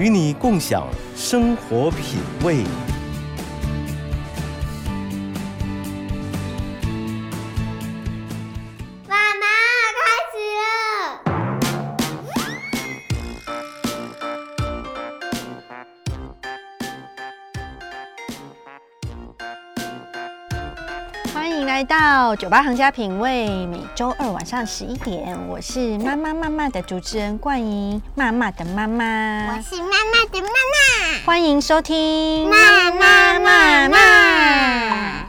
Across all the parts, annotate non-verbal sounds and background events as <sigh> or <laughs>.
与你共享生活品味。到酒吧行家品味，每周二晚上十一点，我是妈妈妈妈的主持人冠莹，妈妈的妈妈，我是妈妈的妈妈，欢迎收听妈妈妈妈。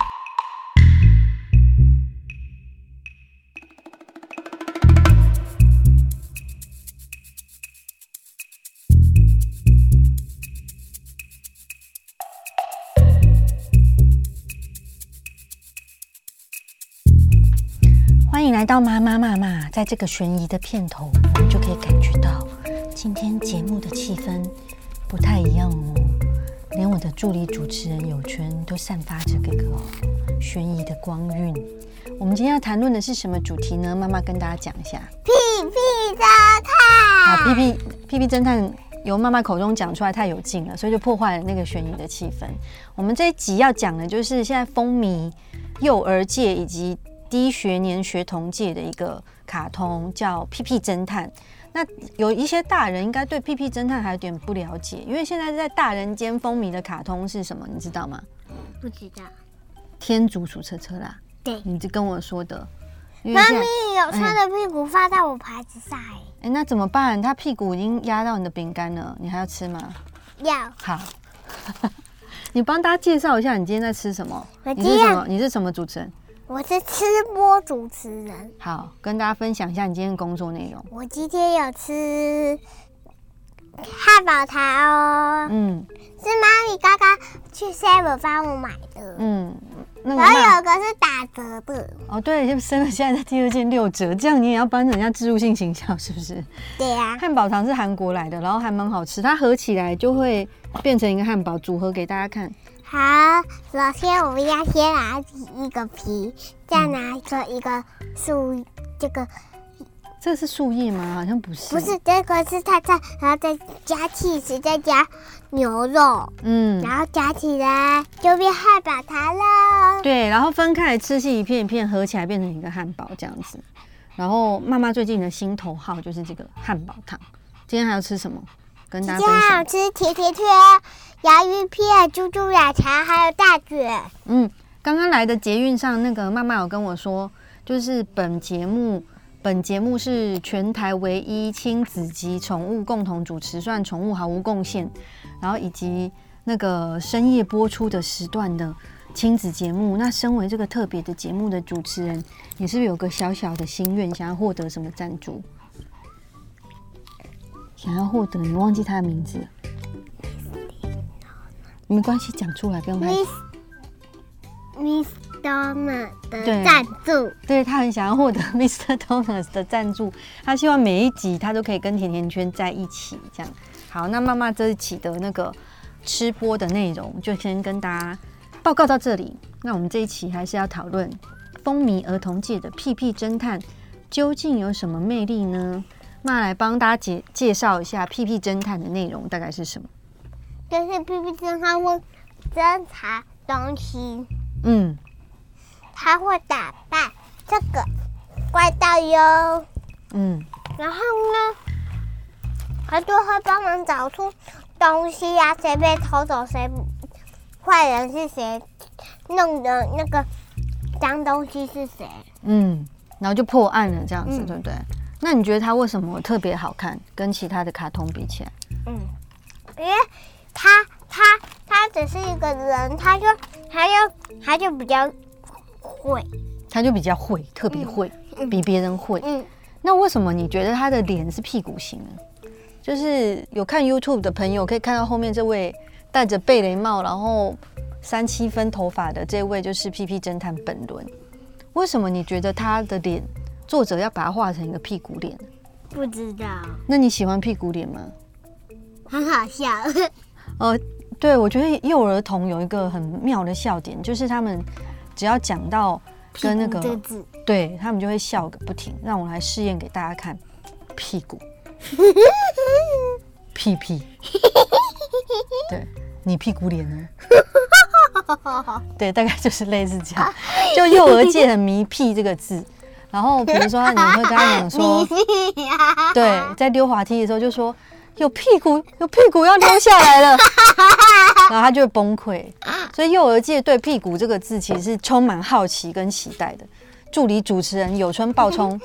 到妈妈妈妈，在这个悬疑的片头，我们就可以感觉到今天节目的气氛不太一样哦。连我的助理主持人友圈都散发着这个悬疑的光晕。我们今天要谈论的是什么主题呢？妈妈跟大家讲一下。屁屁侦探。好，屁屁屁屁侦探由妈妈口中讲出来太有劲了，所以就破坏了那个悬疑的气氛。我们这一集要讲的就是现在风靡幼儿界以及低学年学童界的一个卡通叫《屁屁侦探》，那有一些大人应该对《屁屁侦探》还有点不了解，因为现在在大人间风靡的卡通是什么？你知道吗？不知道。天竺鼠车车啦。对，你就跟我说的。妈咪有他的屁股放在我牌子上，哎、欸，那怎么办？他屁股已经压到你的饼干了，你还要吃吗？要。好，<laughs> 你帮大家介绍一下，你今天在吃什么？你是什么？你是什么主持人？我是吃播主持人。好，跟大家分享一下你今天的工作内容。我今天有吃汉堡糖哦，嗯，是妈咪刚刚去 Seven 帮我买的，嗯，那个、然后有个是打折的。哦，对，就 Seven 现在在第二件六折，这样你也要帮人家植入性形象，是不是？对呀、啊。汉堡糖是韩国来的，然后还蛮好吃，它合起来就会变成一个汉堡，组合给大家看。好，首先我们要先拿一个皮，再拿着一个树，这个，这个是树叶吗？好像不是，不是，这个是菜菜，然后再加起司，再加牛肉，嗯，然后加起来就变汉堡糖了。对，然后分开来吃，是一片一片合起来变成一个汉堡这样子。然后妈妈最近的心头好就是这个汉堡糖。今天还要吃什么？跟大家分享。今天还要吃甜甜圈。洋芋片、猪猪奶茶，还有大卷。嗯，刚刚来的捷运上，那个妈妈有跟我说，就是本节目，本节目是全台唯一亲子及宠物共同主持，算宠物毫无贡献，然后以及那个深夜播出的时段的亲子节目。那身为这个特别的节目的主持人，你是不是有个小小的心愿，想要获得什么赞助？想要获得，你忘记他的名字。没关系，讲出来不用害怕。Miss Donut 的赞助，对，对他很想要获得 <laughs> Mr. Donut 的赞助，他希望每一集他都可以跟甜甜圈在一起，这样。好，那妈妈这一期的那个吃播的内容就先跟大家报告到这里。那我们这一期还是要讨论风靡儿童界的屁屁侦探究竟有什么魅力呢？妈来帮大家介介绍一下屁屁侦探的内容大概是什么。就是屁屁侦探会侦查东西，嗯，他会打败这个怪盗哟，嗯，然后呢，他就会帮忙找出东西呀、啊，谁被偷走，谁坏人是谁，弄的那个脏东西是谁，嗯，然后就破案了，这样子、嗯、对不对？那你觉得他为什么特别好看？跟其他的卡通比起来，嗯，因为。他他他只是一个人，他就他就他就比较会，他就比较会，特别会，嗯、比别人会。嗯，那为什么你觉得他的脸是屁股型呢？就是有看 YouTube 的朋友可以看到后面这位戴着贝雷帽，然后三七分头发的这位就是 P P 侦探本伦。为什么你觉得他的脸作者要把它画成一个屁股脸？不知道。那你喜欢屁股脸吗？很好笑。呃，对，我觉得幼儿童有一个很妙的笑点，就是他们只要讲到跟那个字，对他们就会笑个不停。让我来试验给大家看，屁股。<laughs> 屁屁，对，你屁股脸呢？<laughs> 对，大概就是类似这样。就幼儿界很迷“屁”这个字，然后比如说你会跟他讲说，<laughs> 对，在溜滑梯的时候就说有屁股，有屁股要溜下来了，<laughs> 然后他就会崩溃。所以幼儿界对“屁股”这个字其实是充满好奇跟期待的。助理主持人有春爆冲，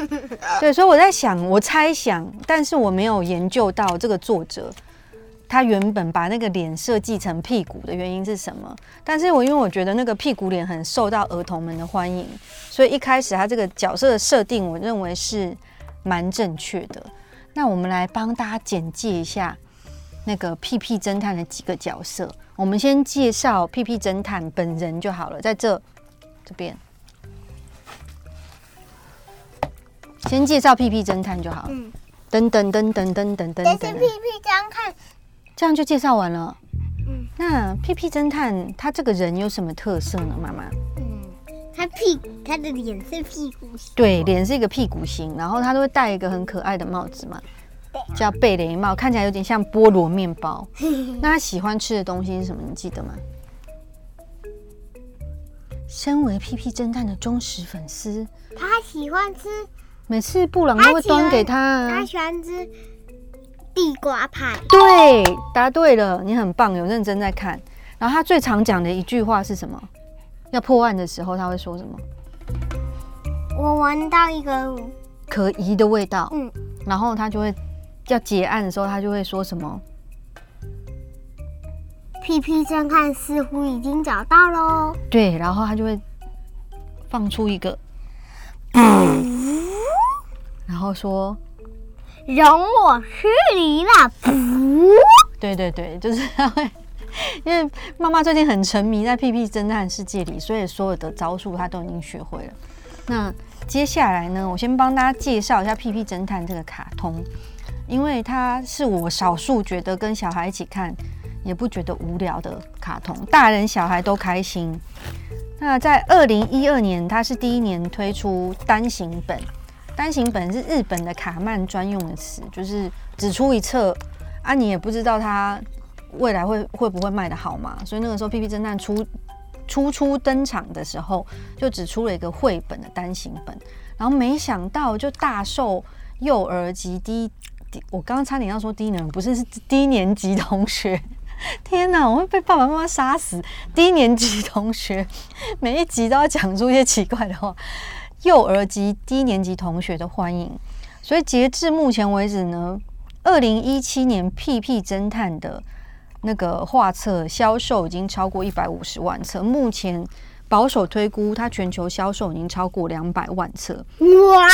<laughs> 对，所以我在想，我猜想，但是我没有研究到这个作者他原本把那个脸设计成屁股的原因是什么。但是我因为我觉得那个屁股脸很受到儿童们的欢迎，所以一开始他这个角色的设定，我认为是蛮正确的。那我们来帮大家简介一下那个屁屁侦探的几个角色。我们先介绍屁屁侦探本人就好了，在这这边。先介绍屁屁侦探就好。嗯。噔噔噔噔噔噔噔。这是屁屁侦探。这样就介绍完了。嗯。那屁屁侦探他这个人有什么特色呢？妈妈。嗯。他屁，他的脸是屁股型。对，脸是一个屁股型，然后他都会戴一个很可爱的帽子嘛，叫贝雷帽，看起来有点像菠萝面包。<laughs> 那他喜欢吃的东西是什么？你记得吗？身为屁屁侦探的忠实粉丝，他喜欢吃。每次布朗都会端给他，啊他。他喜欢吃地瓜派。对，答对了，你很棒，有认真在看。然后他最常讲的一句话是什么？要破案的时候他会说什么？我闻到一个可疑的味道。嗯。然后他就会要结案的时候，他就会说什么？屁屁侦探似乎已经找到喽。对，然后他就会放出一个。<laughs> 然后说：“容我失礼了。”对对对，就是他会，<laughs> 因为妈妈最近很沉迷在屁屁侦探世界里，所以所有的招数她都已经学会了。那接下来呢，我先帮大家介绍一下屁屁侦探这个卡通，因为它是我少数觉得跟小孩一起看也不觉得无聊的卡通，大人小孩都开心。那在二零一二年，它是第一年推出单行本。单行本是日本的卡曼专用的词，就是只出一册啊，你也不知道它未来会会不会卖得好嘛。所以那个时候，屁屁侦探初初初登场的时候，就只出了一个绘本的单行本，然后没想到就大受幼儿及低，我刚刚差点要说低能，不是，是低年级同学。<laughs> 天哪，我会被爸爸妈妈杀死！低年级同学每一集都要讲出一些奇怪的话。幼儿及低年级同学的欢迎，所以截至目前为止呢，二零一七年《屁屁侦探》的那个画册销售已经超过一百五十万册，目前保守推估，它全球销售已经超过两百万册，哇，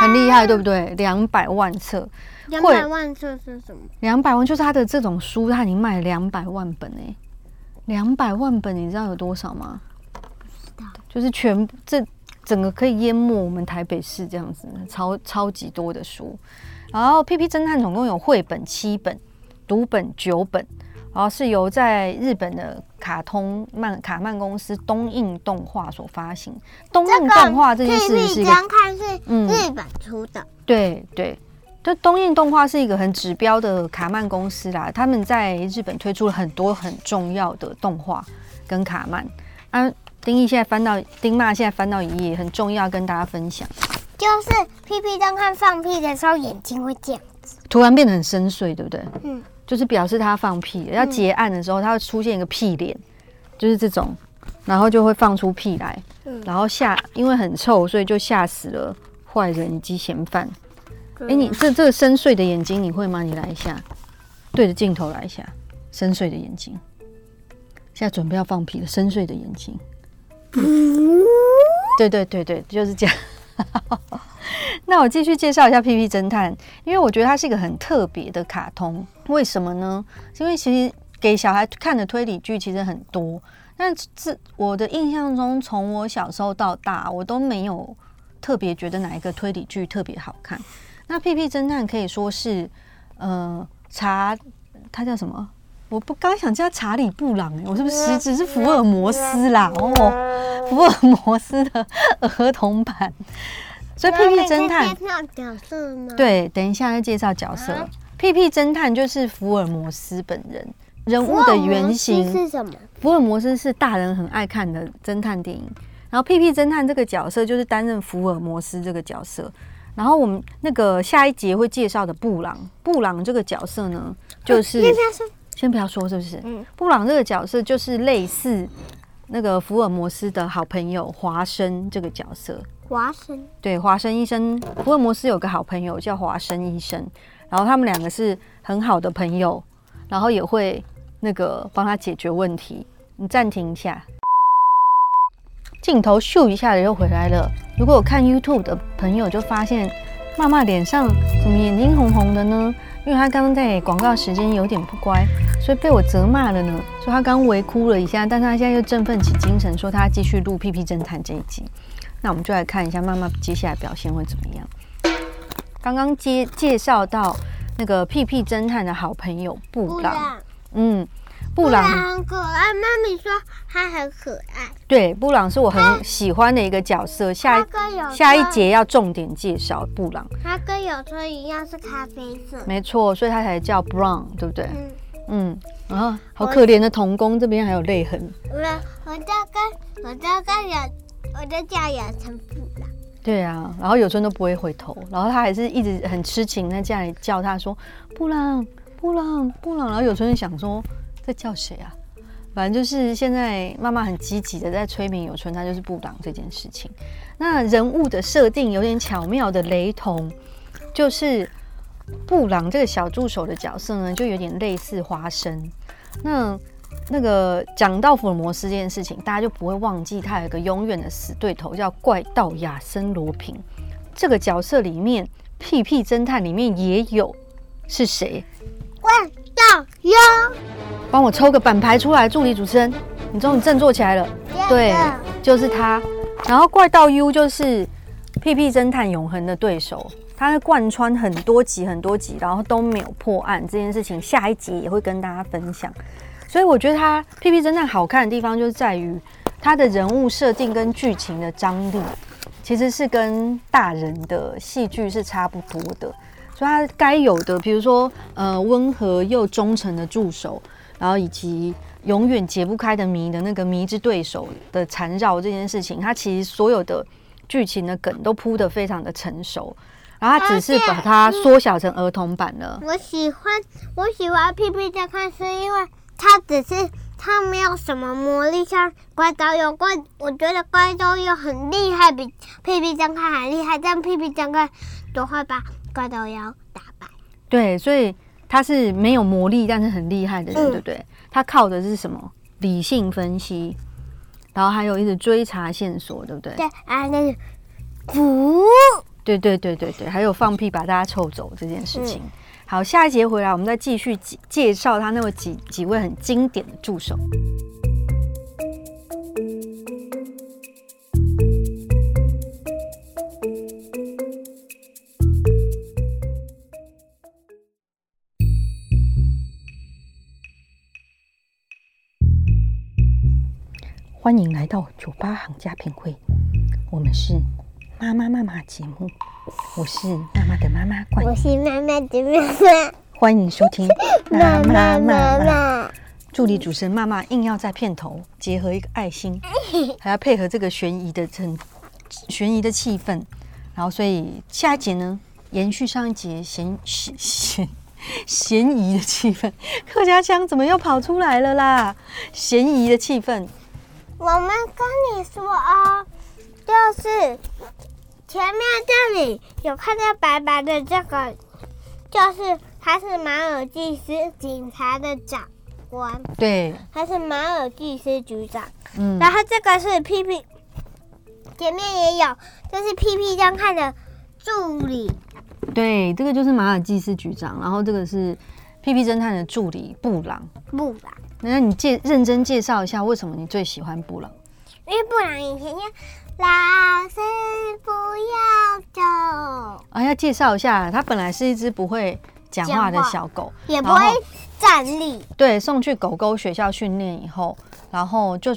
很厉害，对不对？两百万册，两百万册是什么？两百万就是它的这种书，它已经卖了两百万本诶，两百万本，你知道有多少吗？不知道，就是全部这。整个可以淹没我们台北市这样子，超超级多的书。然后《屁屁侦探》总共有绘本七本，读本九本，然后是由在日本的卡通漫卡漫公司东映动画所发行。东映动画这件事是一个，看是日本出的。对对，就东映动画是一个很指标的卡漫公司啦。他们在日本推出了很多很重要的动画跟卡漫啊。丁义现在翻到丁妈现在翻到一页，很重要跟大家分享，就是屁屁侦探放屁的时候眼睛会这样子，突然变得很深邃，对不对？嗯，就是表示他放屁了。要结案的时候，他会出现一个屁脸，就是这种，然后就会放出屁来，然后吓，因为很臭，所以就吓死了坏人以及嫌犯。哎、欸，你这这个深邃的眼睛你会吗？你来一下，对着镜头来一下，深邃的眼睛。现在准备要放屁了，深邃的眼睛。<laughs> 对对对对，就是这样。<laughs> 那我继续介绍一下《屁屁侦探》，因为我觉得它是一个很特别的卡通。为什么呢？因为其实给小孩看的推理剧其实很多，但是我的印象中，从我小时候到大，我都没有特别觉得哪一个推理剧特别好看。那《屁屁侦探》可以说是，呃，查他叫什么？我不刚想叫查理布朗，我是不是实质是福尔摩斯啦？<laughs> 哦，福尔摩斯的儿童版。所以屁屁侦探介绍角色吗？对，等一下再介绍角色。啊、屁屁侦探就是福尔摩斯本人，人物的原型是什么？福尔摩斯是大人很爱看的侦探电影，然后屁屁侦探这个角色就是担任福尔摩斯这个角色。然后我们那个下一节会介绍的布朗，布朗这个角色呢，就是先不要说是不是？嗯，布朗这个角色就是类似那个福尔摩斯的好朋友华生这个角色。华生对，华生医生，福尔摩斯有个好朋友叫华生医生，然后他们两个是很好的朋友，然后也会那个帮他解决问题。你暂停一下，镜头咻一下子又回来了。如果有看 YouTube 的朋友就发现妈妈脸上怎么眼睛红红的呢？因为她刚刚在广告时间有点不乖，所以被我责骂了呢。所以他刚微哭了一下，但是他现在又振奋起精神，说他继续录《屁屁侦探》这一集。那我们就来看一下妈妈接下来表现会怎么样。刚刚介介绍到那个屁屁侦探的好朋友布朗，布朗嗯，布朗很可爱。妈咪说他很可爱。对，布朗是我很喜欢的一个角色。下一下一节要重点介绍布朗。他跟有春一样是咖啡色。没错，所以他才叫 Brown，对不对？嗯嗯。然后好可怜的童工，这边还有泪痕。我我大概我大概有。我就叫养成布朗。对啊，然后有春都不会回头，然后他还是一直很痴情在家里叫他说布朗布朗布朗，然后有春就想说在叫谁啊？反正就是现在妈妈很积极的在催眠有春，他就是布朗这件事情。那人物的设定有点巧妙的雷同，就是布朗这个小助手的角色呢，就有点类似花生。那那个讲到福尔摩斯这件事情，大家就不会忘记他有一个永远的死对头，叫怪盗亚森罗平。这个角色里面，屁屁侦探里面也有，是谁？怪盗 U。帮我抽个板牌出来，助理主持人，你终于振作起来了。对，就是他。然后怪盗 U 就是屁屁侦探永恒的对手，它会贯穿很多集很多集，然后都没有破案这件事情，下一集也会跟大家分享。所以我觉得他《屁屁侦探》好看的地方，就是在于他的人物设定跟剧情的张力，其实是跟大人的戏剧是差不多的。所以他该有的，比如说呃温和又忠诚的助手，然后以及永远解不开的谜的那个谜之对手的缠绕这件事情，他其实所有的剧情的梗都铺得非常的成熟，然后它只是把它缩小成儿童版了。我喜欢我喜欢《屁屁侦探》是因为。它只是它没有什么魔力，像怪盗有怪，我觉得怪盗 U 很厉害，比屁屁侦探还厉害，但屁屁侦探都会把怪盗 U 打败。对，所以他是没有魔力，但是很厉害的人，嗯、对不对？他靠的是什么？理性分析，然后还有一直追查线索，对不对？对啊，那个不，对对对对对，还有放屁把大家臭走这件事情。嗯好，下一节回来，我们再继续介绍他那么几几位很经典的助手。欢迎来到酒吧行家品会，我们是妈妈妈妈节目。我是妈妈的妈妈冠，我是妈妈的妈妈。欢迎收听 <laughs> 妈妈妈妈。助理主持人妈妈硬要在片头结合一个爱心，<laughs> 还要配合这个悬疑的很悬疑的气氛。然后，所以下一节呢，延续上一节嫌嫌嫌嫌疑的气氛。客家腔怎么又跑出来了啦？嫌疑的气氛。我们跟你说啊，就是。前面这里有看到白白的，这个就是他是马尔济斯警察的长官，对，他是马尔济斯局长。嗯，然后这个是屁屁，前面也有，这是屁屁侦探的助理。对，这个就是马尔济斯局长，然后这个是屁屁侦探的助理布朗。布朗，那你介认真介绍一下，为什么你最喜欢布朗？因为布朗以前要老师不要走。啊，要介绍一下，它本来是一只不会讲话的小狗，也不会站立。对，送去狗狗学校训练以后，然后就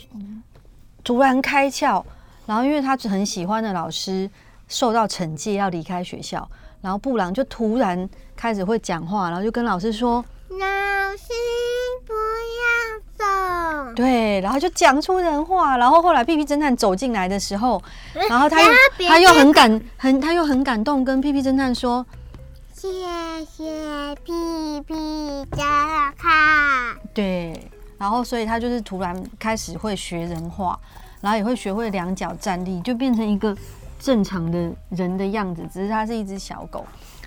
突然开窍，然后因为他很喜欢的老师受到惩戒要离开学校，然后布朗就突然开始会讲话，然后就跟老师说：“老师不要走。”对，然后就讲出人话。然后后来屁屁侦探走进来的时候，然后他又他又很感很他又很感动，跟屁屁侦探说。谢谢屁屁侦探。对，然后所以他就是突然开始会学人话，然后也会学会两脚站立，就变成一个正常的人的样子。只是他是一只小狗。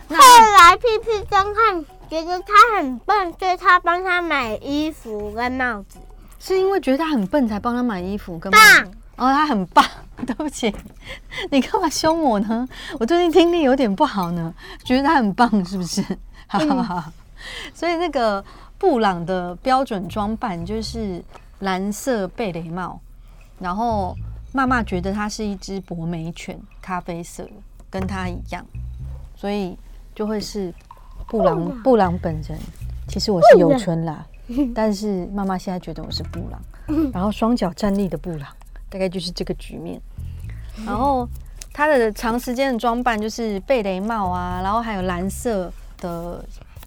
后来屁屁侦探觉得他很笨，所以他帮他买衣服跟帽子。是因为觉得他很笨才帮他买衣服跟帽子？棒哦，他很棒。<laughs> 对不起，你干嘛凶我呢？我最近听力有点不好呢，觉得他很棒，是不是？<laughs> 好好好。嗯、所以那个布朗的标准装扮就是蓝色贝雷帽，然后妈妈觉得它是一只博美犬，咖啡色，跟他一样，所以就会是布朗。布朗，本人其实我是有春啦，但是妈妈现在觉得我是布朗，<laughs> 然后双脚站立的布朗。大概就是这个局面，然后他的长时间的装扮就是贝雷帽啊，然后还有蓝色的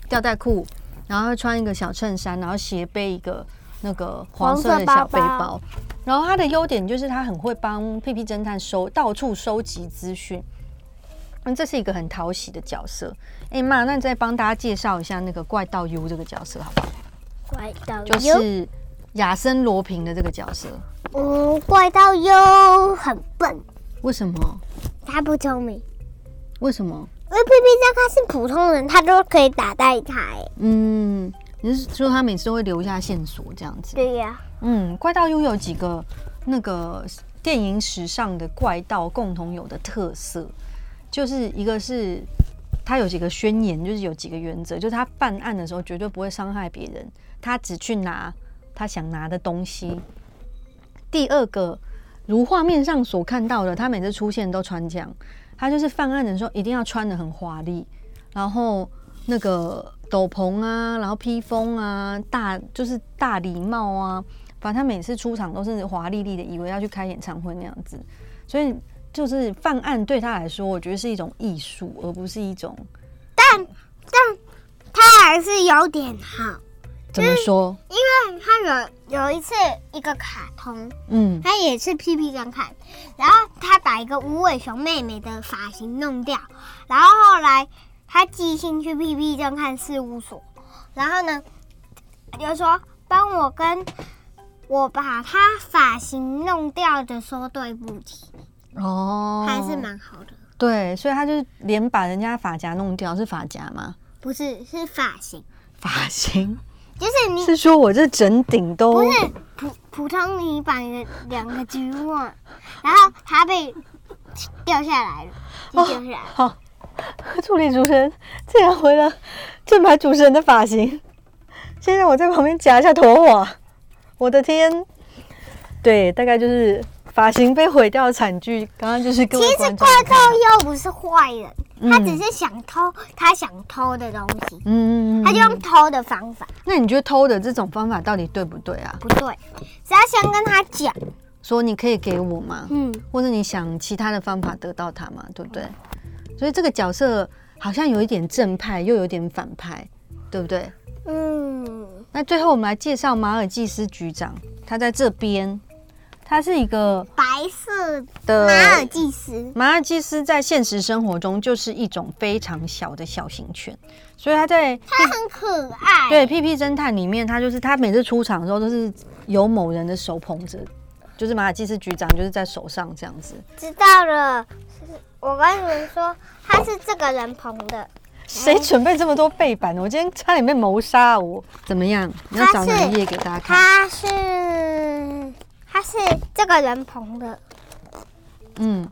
吊带裤，然后穿一个小衬衫，然后斜背一个那个黄色的小背包。然后他的优点就是他很会帮屁屁侦探收到处收集资讯，嗯，这是一个很讨喜的角色。哎妈，那你再帮大家介绍一下那个怪盗 U 这个角色好不好？怪盗 U 就是亚森罗平的这个角色。嗯，怪盗 U 很笨，为什么？他不聪明，为什么？因为屁屁侦探是普通人，他都可以打败他。嗯，你是说他每次都会留下线索这样子？对呀、啊。嗯，怪盗 U 有几个那个电影史上的怪盗共同有的特色，就是一个是他有几个宣言，就是有几个原则，就是他办案的时候绝对不会伤害别人，他只去拿他想拿的东西。第二个，如画面上所看到的，他每次出现都穿这样，他就是犯案的时候一定要穿得很华丽，然后那个斗篷啊，然后披风啊，大就是大礼帽啊，反正他每次出场都是华丽丽的，以为要去开演唱会那样子，所以就是犯案对他来说，我觉得是一种艺术，而不是一种，但但他还是有点好。怎么说？因为他有有一次一个卡通，嗯，他也是屁屁侦看，然后他把一个无尾熊妹妹的发型弄掉，然后后来他寄信去屁屁侦探事务所，然后呢，就说帮我跟我把他发型弄掉的说对不起，哦，还是蛮好的。对，所以他就是连把人家发夹弄掉，是发夹吗？不是，是发型。发型。就是你是说我这整顶都不是普普通，你绑一个两个橘袜，然后它被掉下来了，掉下来了。哦、好，助理主持人竟然回了正牌主持人的发型，现在我在旁边夹一下头发，我的天，对，大概就是发型被毁掉的惨剧。刚刚就是各位，其实怪盗又不是坏人。他只是想偷他想偷的东西，嗯，他就用偷的方法。那你觉得偷的这种方法到底对不对啊？不对，只要先跟他讲，说你可以给我吗？嗯，或者你想其他的方法得到他吗？对不对？所以这个角色好像有一点正派，又有点反派，对不对？嗯。那最后我们来介绍马尔济斯局长，他在这边。它是一个白色的马尔济斯。马尔济斯在现实生活中就是一种非常小的小型犬，所以它在它很可爱。对，屁屁侦探里面，它就是它每次出场的时候都是有某人的手捧着，就是马尔济斯局长就是在手上这样子。知道了，我跟你们说，他是这个人捧的。谁准备这么多背板？我今天差点被谋杀，我怎么样？你要找哪一页给大家看？他是。他是这个人捧的，嗯，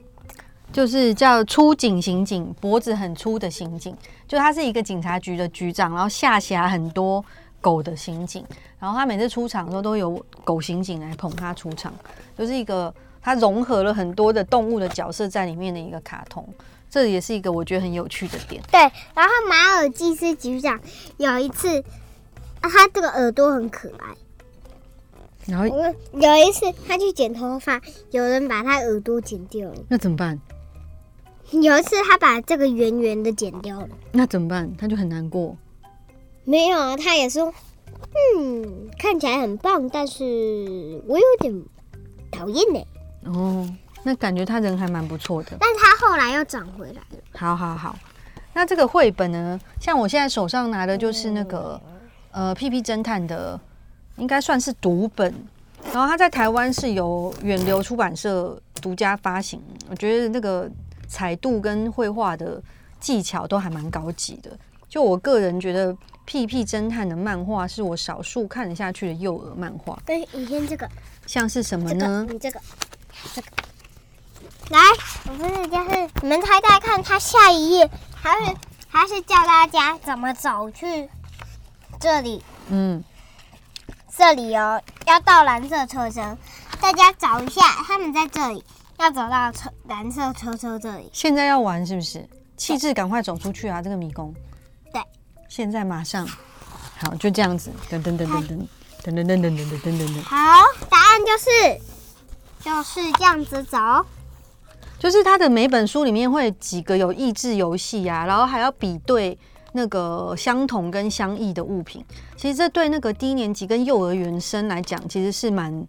就是叫出警刑警，脖子很粗的刑警，就他是一个警察局的局长，然后下辖很多狗的刑警，然后他每次出场的时候都有狗刑警来捧他出场，就是一个他融合了很多的动物的角色在里面的一个卡通，这也是一个我觉得很有趣的点。对，然后马尔济斯局长有一次，啊，他这个耳朵很可爱。然后有一次他去剪头发，有人把他耳朵剪掉了，那怎么办？有一次他把这个圆圆的剪掉了，那怎么办？他就很难过。没有啊，他也说，嗯，看起来很棒，但是我有点讨厌呢。哦，那感觉他人还蛮不错的。但他后来又长回来了。好好好，那这个绘本呢？像我现在手上拿的就是那个、嗯、呃屁屁侦探的。应该算是读本，然后它在台湾是由远流出版社独家发行。我觉得那个彩度跟绘画的技巧都还蛮高级的。就我个人觉得，《屁屁侦探》的漫画是我少数看得下去的幼儿漫画。对，你先这个，像是什么呢？这个、你这个，这个，来，我不是就是你们猜猜看，它下一页还是还是教大家怎么走去这里？嗯。这里哦，要到蓝色车车，大家找一下，他们在这里，要走到车蓝色车车这里。现在要玩是不是？气质，赶快走出去啊！这个迷宫。对，现在马上，好，就这样子，噔噔噔噔噔噔噔噔噔噔噔噔噔。好，答案就是就是这样子走，就是他的每本书里面会几个有益智游戏呀，然后还要比对。那个相同跟相异的物品，其实这对那个低年级跟幼儿园生来讲，其实是蛮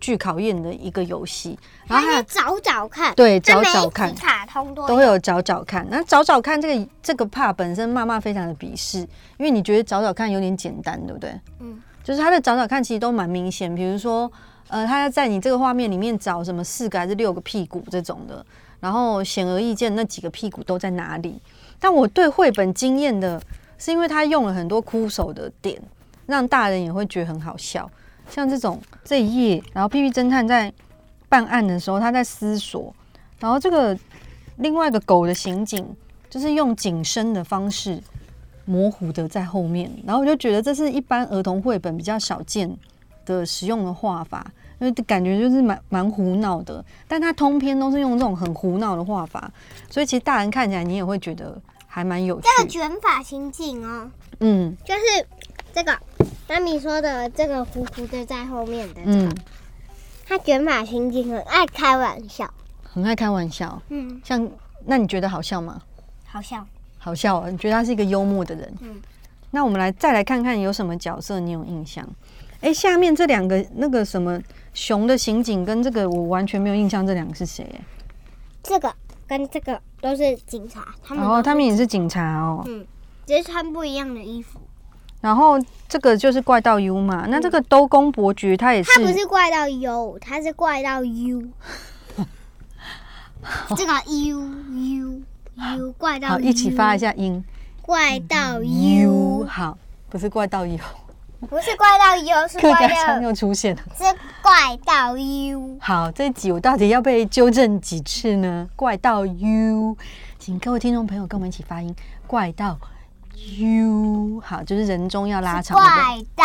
具考验的一个游戏。然后还有找找看，对，找找看，卡通都都会有找找看。那找找看这个这个 part 本身，妈妈非常的鄙视，因为你觉得找找看有点简单，对不对？嗯，就是他的找找看其实都蛮明显，比如说，呃，他要在你这个画面里面找什么四个还是六个屁股这种的，然后显而易见那几个屁股都在哪里。但我对绘本惊艳的是，因为他用了很多枯手的点，让大人也会觉得很好笑。像这种这一页，然后屁屁侦探在办案的时候，他在思索，然后这个另外一个狗的刑警就是用景深的方式模糊的在后面，然后我就觉得这是一般儿童绘本比较少见的使用的画法，因为感觉就是蛮蛮胡闹的，但他通篇都是用这种很胡闹的画法，所以其实大人看起来你也会觉得。还蛮有趣，这个卷发刑警哦，嗯，就是这个妈咪说的这个糊糊的在后面的，嗯，他卷发刑警很爱开玩笑，很爱开玩笑，嗯，像那你觉得好笑吗？好笑，好笑啊！你觉得他是一个幽默的人，嗯，那我们来再来看看有什么角色你有印象？哎、欸，下面这两个那个什么熊的刑警跟这个我完全没有印象，这两个是谁？这个。跟这个都是警察，他们哦，他们也是警察哦，嗯，只是穿不一样的衣服。然后这个就是怪盗 U 嘛，嗯、那这个兜公伯爵他也是，他不是怪盗 U，他是怪盗 U。<laughs> 这个 U U U 怪盗，好，一起发一下音，怪盗 U，好，不是怪盗 U。不是怪盗 U，是怪盗。又出现了。是怪盗 U。好，这集我到底要被纠正几次呢？怪盗 U，请各位听众朋友跟我们一起发音。怪盗 U，好，就是人中要拉长。怪盗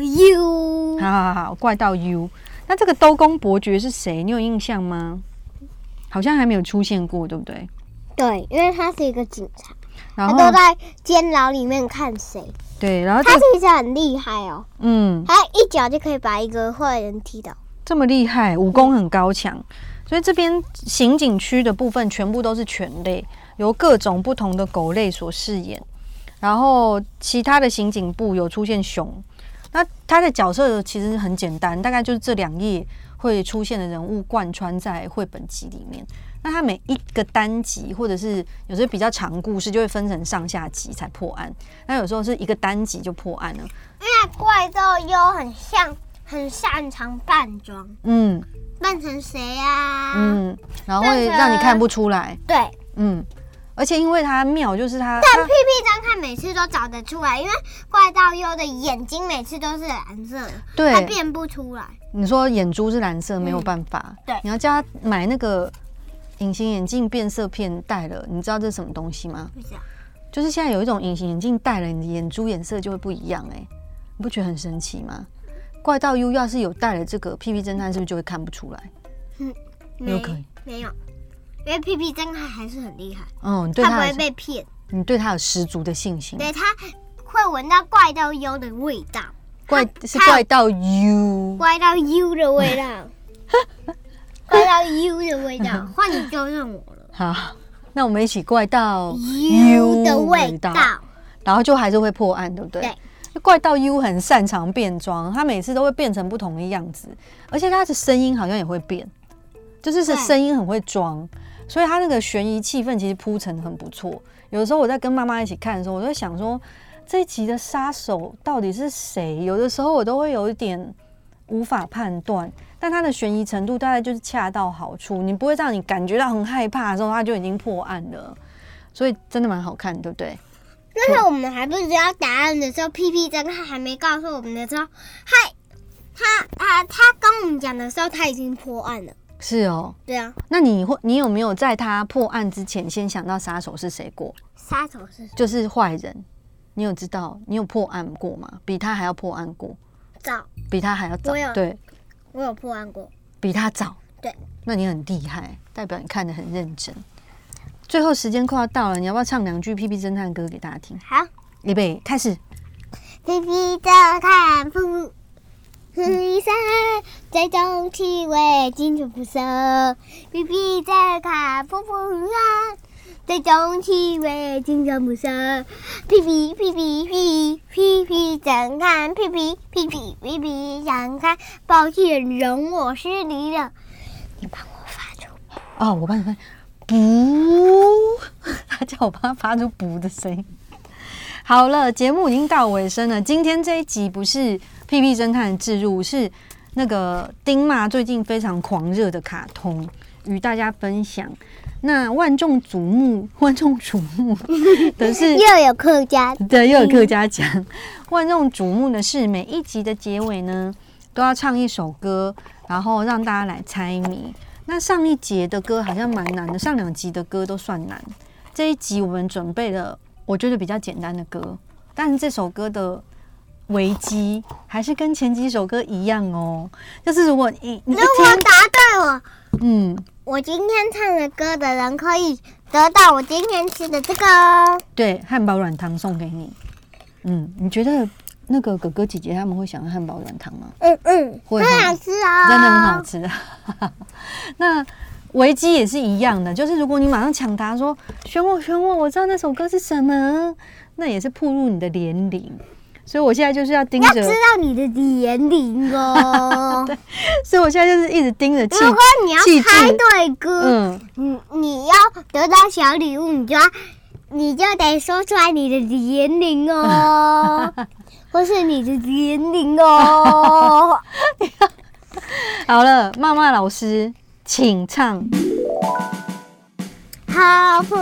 U。好好好，怪盗 U。那这个兜公伯爵是谁？你有印象吗？好像还没有出现过，对不对？对，因为他是一个警察，然后他都在监牢里面看谁。对，然后他其实很厉害哦，嗯，他一脚就可以把一个坏人踢倒，这么厉害，武功很高强。所以这边刑警区的部分全部都是犬类，由各种不同的狗类所饰演。然后其他的刑警部有出现熊，那他的角色其实很简单，大概就是这两页会出现的人物贯穿在绘本集里面。那它每一个单集，或者是有时候比较长故事，就会分成上下集才破案。那有时候是一个单集就破案了。因为怪盗优很像，很擅长扮装。嗯，扮成谁呀？嗯，然后会让你看不出来。对，嗯，而且因为它妙，就是它。但屁屁张看每次都找得出来，因为怪盗优的眼睛每次都是蓝色的，对，它变不出来。你说眼珠是蓝色，没有办法。对，你要叫他买那个。隐形眼镜变色片戴了，你知道这是什么东西吗？不知道。就是现在有一种隐形眼镜戴了，你的眼珠颜色就会不一样哎、欸，你不觉得很神奇吗？怪盗 U 要是有戴了这个，屁屁侦探是不是就会看不出来？嗯，有可能没有，因为屁屁侦探还是很厉害。嗯，对他，他不会被骗。你对他有十足的信心。对，他会闻到怪盗 U 的味道。怪是怪盗 U。怪盗 U 的味道。<laughs> 怪到 U 的味道，换你纠正我了。好。那我们一起怪到 U 的味道，然后就还是会破案，对不对？对。怪盗 U 很擅长变装，他每次都会变成不同的样子，而且他的声音好像也会变，就是是声音很会装，所以他那个悬疑气氛其实铺陈很不错。有的时候我在跟妈妈一起看的时候，我就想说这一集的杀手到底是谁？有的时候我都会有一点无法判断。但它的悬疑程度大概就是恰到好处，你不会让你感觉到很害怕的时候，它就已经破案了，所以真的蛮好看，对不对？就是我们还不知道答案的时候，屁屁侦探还没告诉我们的时候，嗨，他他他跟我们讲的时候，他已经破案了。是哦，对啊。那你会，你有没有在他破案之前先想到杀手是谁过？杀手是谁？就是坏人。你有知道？你有破案过吗？比他还要破案过？早。比他还要早？对。我有破案过，比他早。对，那你很厉害，代表你看的很认真。最后时间快要到了，你要不要唱两句屁屁侦探歌给大家听？好，预备开始。屁屁侦探，噗噗一声，最终气味金属辐射。屁屁侦探，噗噗一声。最终气味金色不色，屁屁屁屁屁屁屁侦探，屁屁屁屁屁屁想看，抱歉，容我失礼了，你帮我发出哦，我帮你发不，他叫我帮他发出不的声音。好了，节目已经到尾声了。今天这一集不是屁屁侦探的置入，是那个丁妈最近非常狂热的卡通，与大家分享。那万众瞩目，万众瞩目的是 <laughs> 又有客家，对，又有客家讲。万众瞩目的是每一集的结尾呢，都要唱一首歌，然后让大家来猜谜。那上一节的歌好像蛮难的，上两集的歌都算难。这一集我们准备了，我觉得比较简单的歌，但是这首歌的危机还是跟前几首歌一样哦。就是如果你如果答对了，嗯。我今天唱的歌的人可以得到我今天吃的这个哦。对，汉堡软糖送给你。嗯，你觉得那个哥哥姐姐他们会想要汉堡软糖吗？嗯嗯，会很好吃哦，真的很好吃。<laughs> 那维基也是一样的，就是如果你马上抢答说选我选我，我知道那首歌是什么，那也是暴露你的年龄。所以我现在就是要盯着，要知道你的年龄哦。<laughs> 对，所以我现在就是一直盯着。如果你要猜对歌，嗯，你你要得到小礼物，你就要你就得说出来你的年龄哦，<laughs> 或是你的年龄哦。<laughs> 好了，妈妈老师，请唱。好不。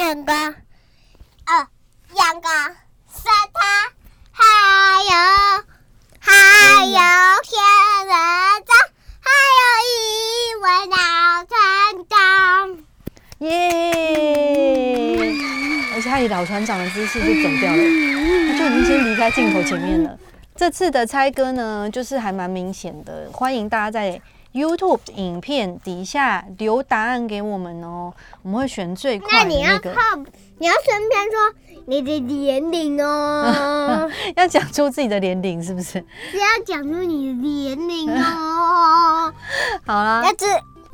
两个，呃，两个沙滩，还有还有仙人掌，还有一位老船长。耶！而且他以老船长的姿势就走掉了，他就已经先离开镜头前面了。这次的猜歌呢，就是还蛮明显的，欢迎大家在。YouTube 影片底下留答案给我们哦，我们会选最快的那个。那你要靠，你要顺便说你的年龄哦，<laughs> 要讲出自己的年龄是不是？是要讲出你的年龄哦。<laughs> 好啦，要知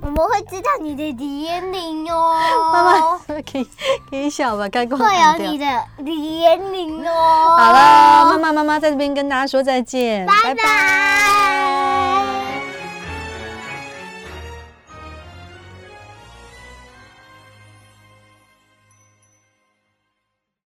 我们会知道你的年龄哦。妈妈可以可以笑吧，该过会有你的年龄哦。好了，妈妈妈妈在这边跟大家说再见，拜拜。拜拜